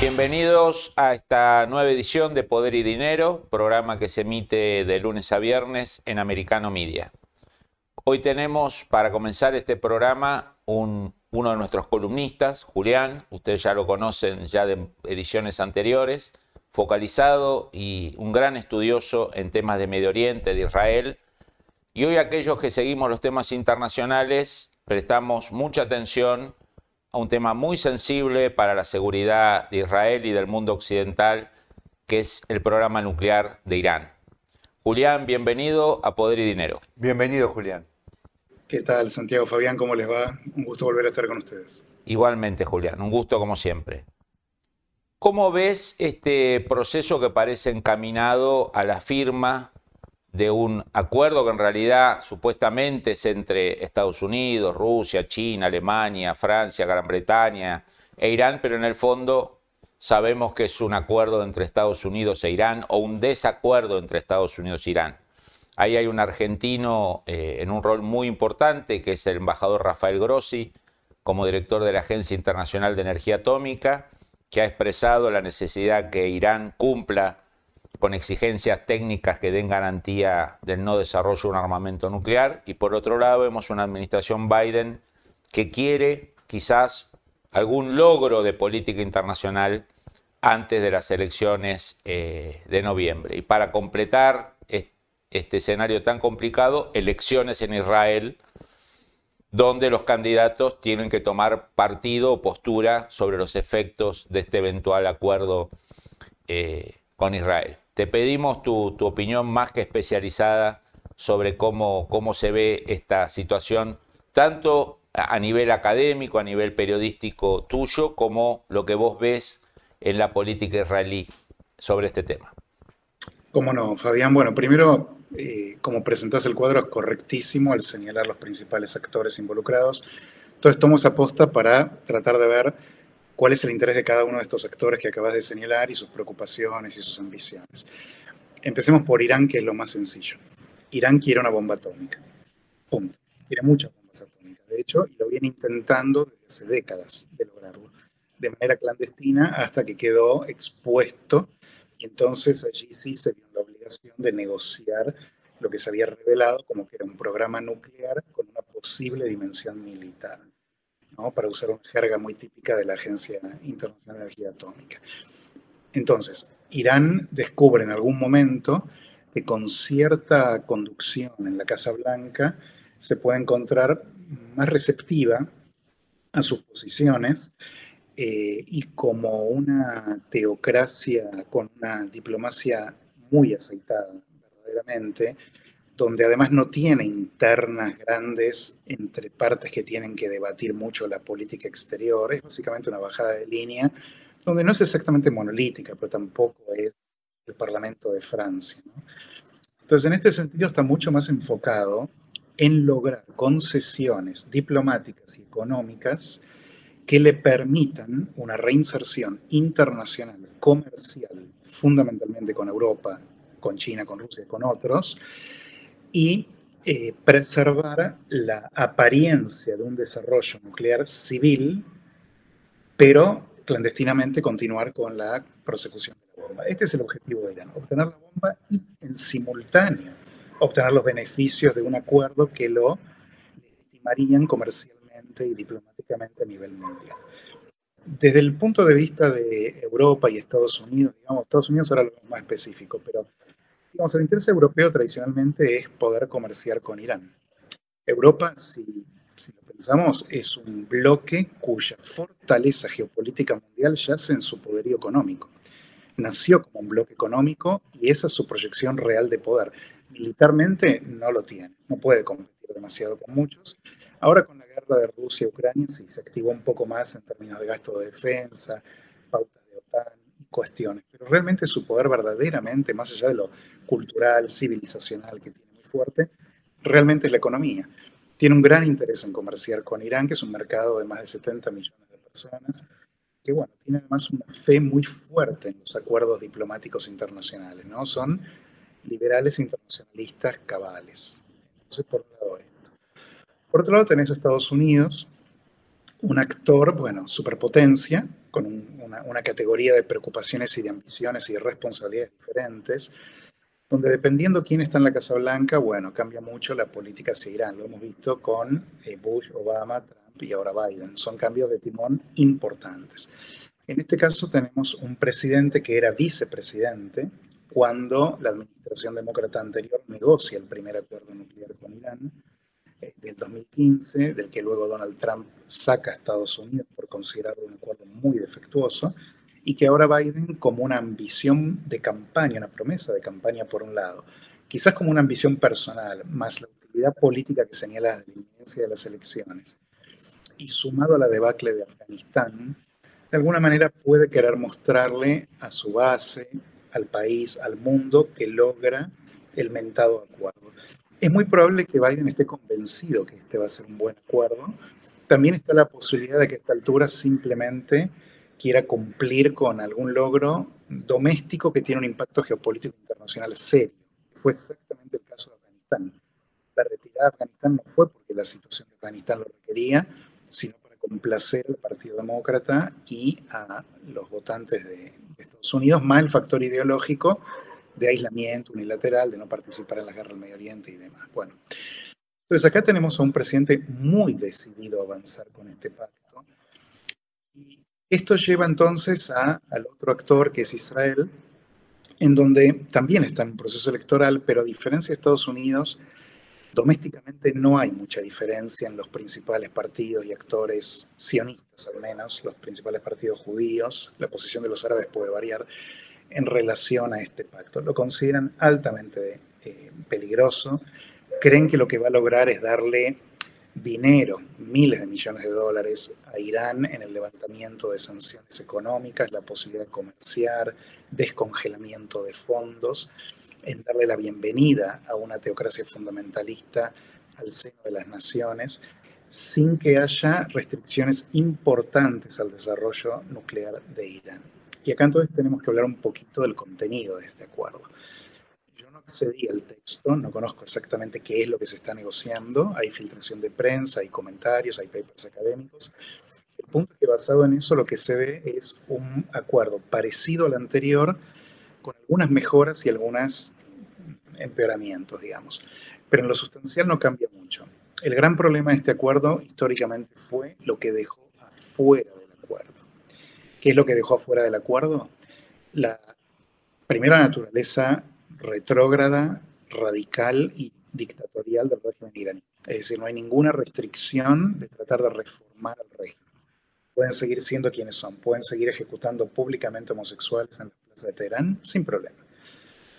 Bienvenidos a esta nueva edición de Poder y Dinero, programa que se emite de lunes a viernes en Americano Media. Hoy tenemos para comenzar este programa uno de nuestros columnistas, Julián, ustedes ya lo conocen ya de ediciones anteriores, focalizado y un gran estudioso en temas de Medio Oriente, de Israel. Y hoy aquellos que seguimos los temas internacionales prestamos mucha atención a un tema muy sensible para la seguridad de Israel y del mundo occidental, que es el programa nuclear de Irán. Julián, bienvenido a Poder y Dinero. Bienvenido, Julián. ¿Qué tal, Santiago Fabián? ¿Cómo les va? Un gusto volver a estar con ustedes. Igualmente, Julián, un gusto como siempre. ¿Cómo ves este proceso que parece encaminado a la firma de un acuerdo que en realidad supuestamente es entre Estados Unidos, Rusia, China, Alemania, Francia, Gran Bretaña e Irán, pero en el fondo sabemos que es un acuerdo entre Estados Unidos e Irán o un desacuerdo entre Estados Unidos e Irán. Ahí hay un argentino eh, en un rol muy importante, que es el embajador Rafael Grossi, como director de la Agencia Internacional de Energía Atómica, que ha expresado la necesidad que Irán cumpla con exigencias técnicas que den garantía del no desarrollo de un armamento nuclear. Y por otro lado, vemos una administración Biden que quiere quizás algún logro de política internacional antes de las elecciones eh, de noviembre. Y para completar este escenario tan complicado, elecciones en Israel, donde los candidatos tienen que tomar partido o postura sobre los efectos de este eventual acuerdo eh, con Israel. Te pedimos tu, opinión más que especializada sobre cómo, cómo se ve esta situación, tanto a nivel académico, a nivel periodístico tuyo, como lo que vos ves en la política israelí sobre este tema. Cómo no, Fabián. Bueno, primero, eh, como presentás el cuadro, es correctísimo al señalar los principales actores involucrados. Entonces, tomo esa posta para tratar de ver cuál es el interés de cada uno de estos actores que acabas de señalar y sus preocupaciones y sus ambiciones. Empecemos por Irán, que es lo más sencillo. Irán quiere una bomba atómica. Punto. Quiere muchas bombas atómicas, de hecho, lo viene intentando desde hace décadas de lograrlo, de manera clandestina hasta que quedó expuesto y entonces allí sí se vio la obligación de negociar lo que se había revelado como que era un programa nuclear con una posible dimensión militar para usar una jerga muy típica de la Agencia Internacional de Energía Atómica. Entonces, Irán descubre en algún momento que con cierta conducción en la Casa Blanca se puede encontrar más receptiva a sus posiciones eh, y como una teocracia con una diplomacia muy aceitada, verdaderamente, donde además no tiene internas grandes entre partes que tienen que debatir mucho la política exterior, es básicamente una bajada de línea, donde no es exactamente monolítica, pero tampoco es el Parlamento de Francia. Entonces, en este sentido está mucho más enfocado en lograr concesiones diplomáticas y económicas que le permitan una reinserción internacional, comercial, fundamentalmente con Europa, con China, con Rusia con otros, y eh, preservar la apariencia de un desarrollo nuclear civil, pero clandestinamente continuar con la prosecución de la bomba. Este es el objetivo de Irán, obtener la bomba y en simultáneo obtener los beneficios de un acuerdo que lo legitimarían comercialmente y diplomáticamente a nivel mundial. Desde el punto de vista de Europa y Estados Unidos, digamos, Estados Unidos ahora lo más específico, pero El interés europeo tradicionalmente es poder comerciar con Irán. Europa, si, lo pensamos, es un bloque cuya fortaleza geopolítica mundial yace en su poderío económico. Nació como un bloque económico y esa es su proyección real de poder. Militarmente no lo tiene, no puede competir demasiado con muchos. Ahora con la guerra de Rusia Ucrania sí se activó un poco más en términos de gasto de defensa, pautas de OTAN cuestiones, realmente su poder verdaderamente, más allá de lo cultural, civilizacional que tiene muy fuerte, realmente es la economía. Tiene un gran interés en comerciar con Irán, que es un mercado de más de 70 millones de personas, que bueno, tiene además una fe muy fuerte en los acuerdos diplomáticos internacionales, ¿no? Son liberales internacionalistas cabales. Entonces, por un lado esto. Por otro lado, tenés a Estados Unidos, un actor, bueno, superpotencia, con una, una, categoría de preocupaciones y de ambiciones y de responsabilidades diferentes, donde dependiendo quién está en la Casa Blanca, bueno, cambia mucho la política hacia Irán. Lo hemos visto con eh, Bush, Obama, Trump y ahora Biden. Son cambios de timón importantes. En este caso tenemos un presidente que era vicepresidente cuando la administración demócrata anterior negocia el primer acuerdo nuclear con Irán eh, del 2015, del que luego Donald Trump saca a Estados Unidos por considerarlo un acuerdo muy defectuoso, y que ahora Biden como una ambición de campaña, una promesa de campaña por un lado, quizás como una ambición personal, más la utilidad política que señala la inminencia de las elecciones, y sumado a la debacle de Afganistán, de alguna manera puede querer mostrarle a su base, al país, al mundo, que logra el mentado acuerdo. Es muy probable que Biden esté convencido que este va a ser un buen acuerdo. También está la posibilidad de que a esta altura simplemente quiera cumplir con algún logro doméstico que tiene un impacto geopolítico internacional serio. Fue exactamente el caso de Afganistán. La retirada de Afganistán no fue porque la situación de Afganistán lo requería, sino para complacer al Partido Demócrata y a los votantes de Estados Unidos, más el factor ideológico de aislamiento unilateral, de no participar en la guerra del Medio Oriente y demás. Bueno, entonces acá tenemos a un presidente muy decidido a avanzar con este pacto. Y esto lleva entonces a, al otro actor que es Israel, en donde también está en un proceso electoral, pero a diferencia de Estados Unidos, domésticamente no hay mucha diferencia en los principales partidos y actores sionistas, al menos, los principales partidos judíos. La posición de los árabes puede variar, en relación a este pacto. Lo consideran altamente eh, peligroso. Creen que lo que va a lograr es darle dinero, miles de millones de dólares a Irán en el levantamiento de sanciones económicas, la posibilidad de comerciar, descongelamiento de fondos, en darle la bienvenida a una teocracia fundamentalista al seno de las naciones, sin que haya restricciones importantes al desarrollo nuclear de Irán. Y acá entonces tenemos que hablar un poquito del contenido de este acuerdo. Accedí al texto, no conozco exactamente qué es lo que se está negociando, hay filtración de prensa, hay comentarios, hay papers académicos. El punto es que basado en eso lo que se ve es un acuerdo parecido al anterior, con algunas mejoras y algunos empeoramientos, digamos. Pero en lo sustancial no cambia mucho. El gran problema de este acuerdo históricamente fue lo que dejó afuera ¿Qué es lo que dejó afuera del acuerdo? La primera naturaleza retrógrada, radical y dictatorial del régimen iraní. Es decir, no hay ninguna restricción de tratar de reformar al régimen. Pueden seguir siendo quienes son, pueden seguir ejecutando públicamente homosexuales en la plaza de Teherán sin problema.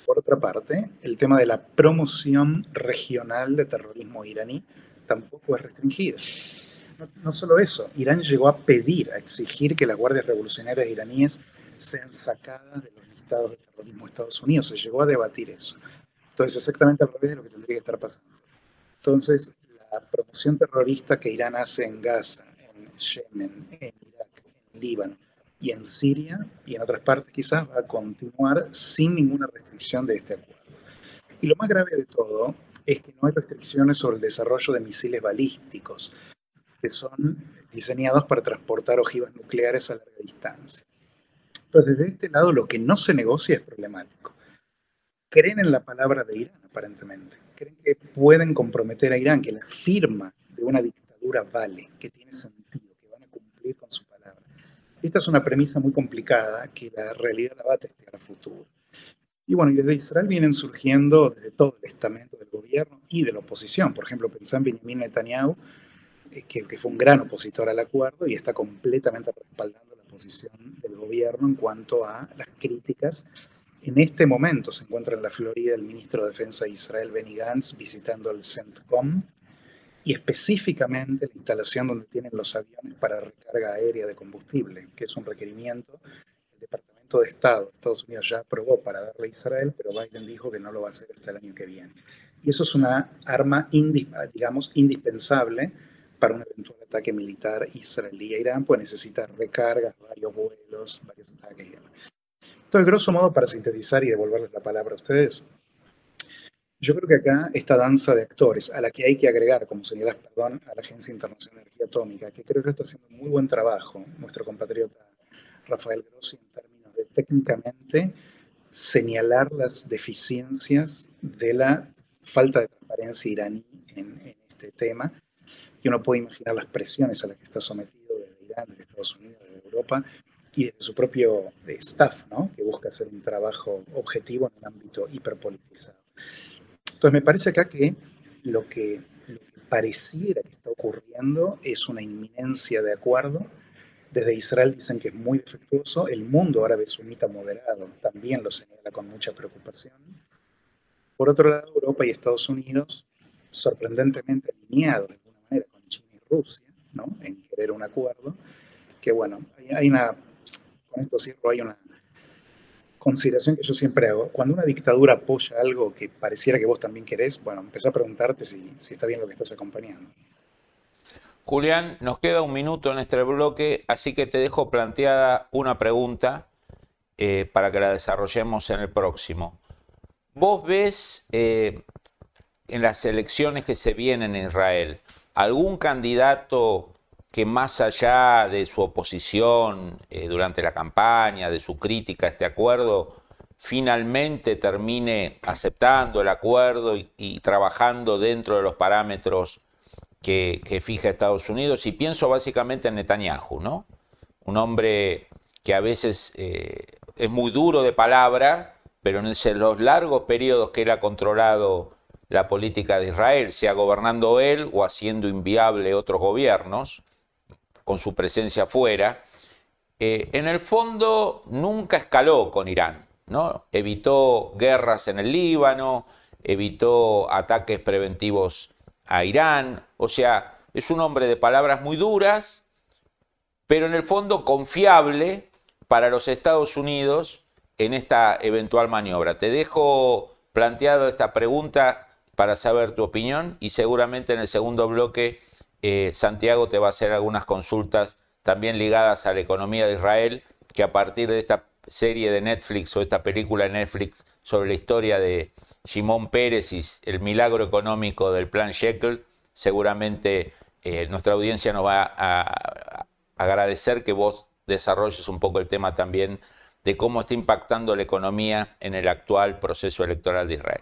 Por otra parte, el tema de la promoción regional de terrorismo iraní tampoco es restringido no, solo eso, Irán llegó a pedir, a exigir que las guardias revolucionarias iraníes sean sacadas de los listados de terrorismo de Estados Unidos. Se llegó a debatir eso. Entonces, exactamente al revés de lo que tendría que estar pasando. Entonces, la promoción terrorista que Irán hace en Gaza, en Yemen, en Irak, en Líbano y en Siria y en otras partes quizás va a continuar sin ninguna restricción de este acuerdo. Y lo más grave de todo es que no hay restricciones sobre el desarrollo de misiles balísticos que son diseñados para transportar ojivas nucleares a larga distancia. Entonces, desde este lado, lo que no se negocia es problemático. Creen en la palabra de Irán, aparentemente. Creen que pueden comprometer a Irán, que la firma de una dictadura vale, que tiene sentido, que van a cumplir con su palabra. Esta es una premisa muy complicada que la realidad la va a testear a futuro. Y bueno, y desde Israel vienen surgiendo desde todo el estamento del gobierno y de la oposición. Por ejemplo, pensá en Benjamin Netanyahu, eh, que, fue un gran opositor al acuerdo y está completamente respaldando posición del gobierno en cuanto a las críticas. En este momento se encuentra en la Florida el ministro de Defensa de Israel, Benny Gantz, visitando el CENTCOM y específicamente la instalación donde tienen los aviones para recarga aérea de combustible, que es un requerimiento del Departamento de Estado. Estados Unidos ya aprobó para darle a Israel, pero Biden dijo que no lo va a hacer hasta el año que viene. Y eso es una arma, digamos, indispensable para un eventual ataque militar israelí a Irán, pues necesita recargas, varios vuelos, varios ataques y demás. Entonces, grosso modo, para sintetizar y devolverles la palabra a ustedes, yo creo que acá esta danza de actores, a la que hay que agregar, como señalas, perdón, a la Agencia Internacional de Energía Atómica, que creo que está haciendo muy buen trabajo, nuestro compatriota Rafael Grossi, en términos de técnicamente señalar las deficiencias de la falta de transparencia iraní en, este tema. Y uno puede imaginar las presiones a las que está sometido desde Irán, desde Estados Unidos, desde Europa y desde su propio eh, staff, ¿no? que busca hacer un trabajo objetivo en un ámbito hiperpolitizado. Entonces, me parece acá que lo que, pareciera que está ocurriendo es una inminencia de acuerdo. Desde Israel dicen que es muy defectuoso. El mundo árabe sunita moderado también lo señala con mucha preocupación. Por otro lado, Europa y Estados Unidos, sorprendentemente alineados manera con China y Rusia, ¿no? en querer un acuerdo, que bueno, hay una, con esto cierro, hay una consideración que yo siempre hago. Cuando una dictadura apoya algo que pareciera que vos también querés, bueno, empezá a preguntarte si, está bien lo que estás acompañando. Julián, nos queda un minuto en este bloque, así que te dejo planteada una pregunta eh, para que la desarrollemos en el próximo. ¿Vos ves eh, en las elecciones que se vienen en Israel algún candidato que más allá de su oposición eh, durante la campaña, de su crítica a este acuerdo, finalmente termine aceptando el acuerdo y, trabajando dentro de los parámetros que, fija Estados Unidos. Y pienso básicamente en Netanyahu, ¿no? Un hombre que a veces eh, es muy duro de palabra, pero en los largos periodos que él ha controlado la política de Israel, sea gobernando él o haciendo inviable otros gobiernos, con su presencia fuera, eh, en el fondo nunca escaló con Irán. ¿no? Evitó guerras en el Líbano, evitó ataques preventivos a Irán. O sea, es un hombre de palabras muy duras, pero en el fondo confiable para los Estados Unidos en esta eventual maniobra. Te dejo planteado esta pregunta para saber tu opinión y seguramente en el segundo bloque eh, Santiago te va a hacer algunas consultas también ligadas a la economía de Israel, que a partir de esta serie de Netflix o esta película de Netflix sobre la historia de Simón Pérez y el milagro económico del plan Shekel, seguramente eh, nuestra audiencia nos va a agradecer que vos desarrolles un poco el tema también de cómo está impactando la economía en el actual proceso electoral de Israel.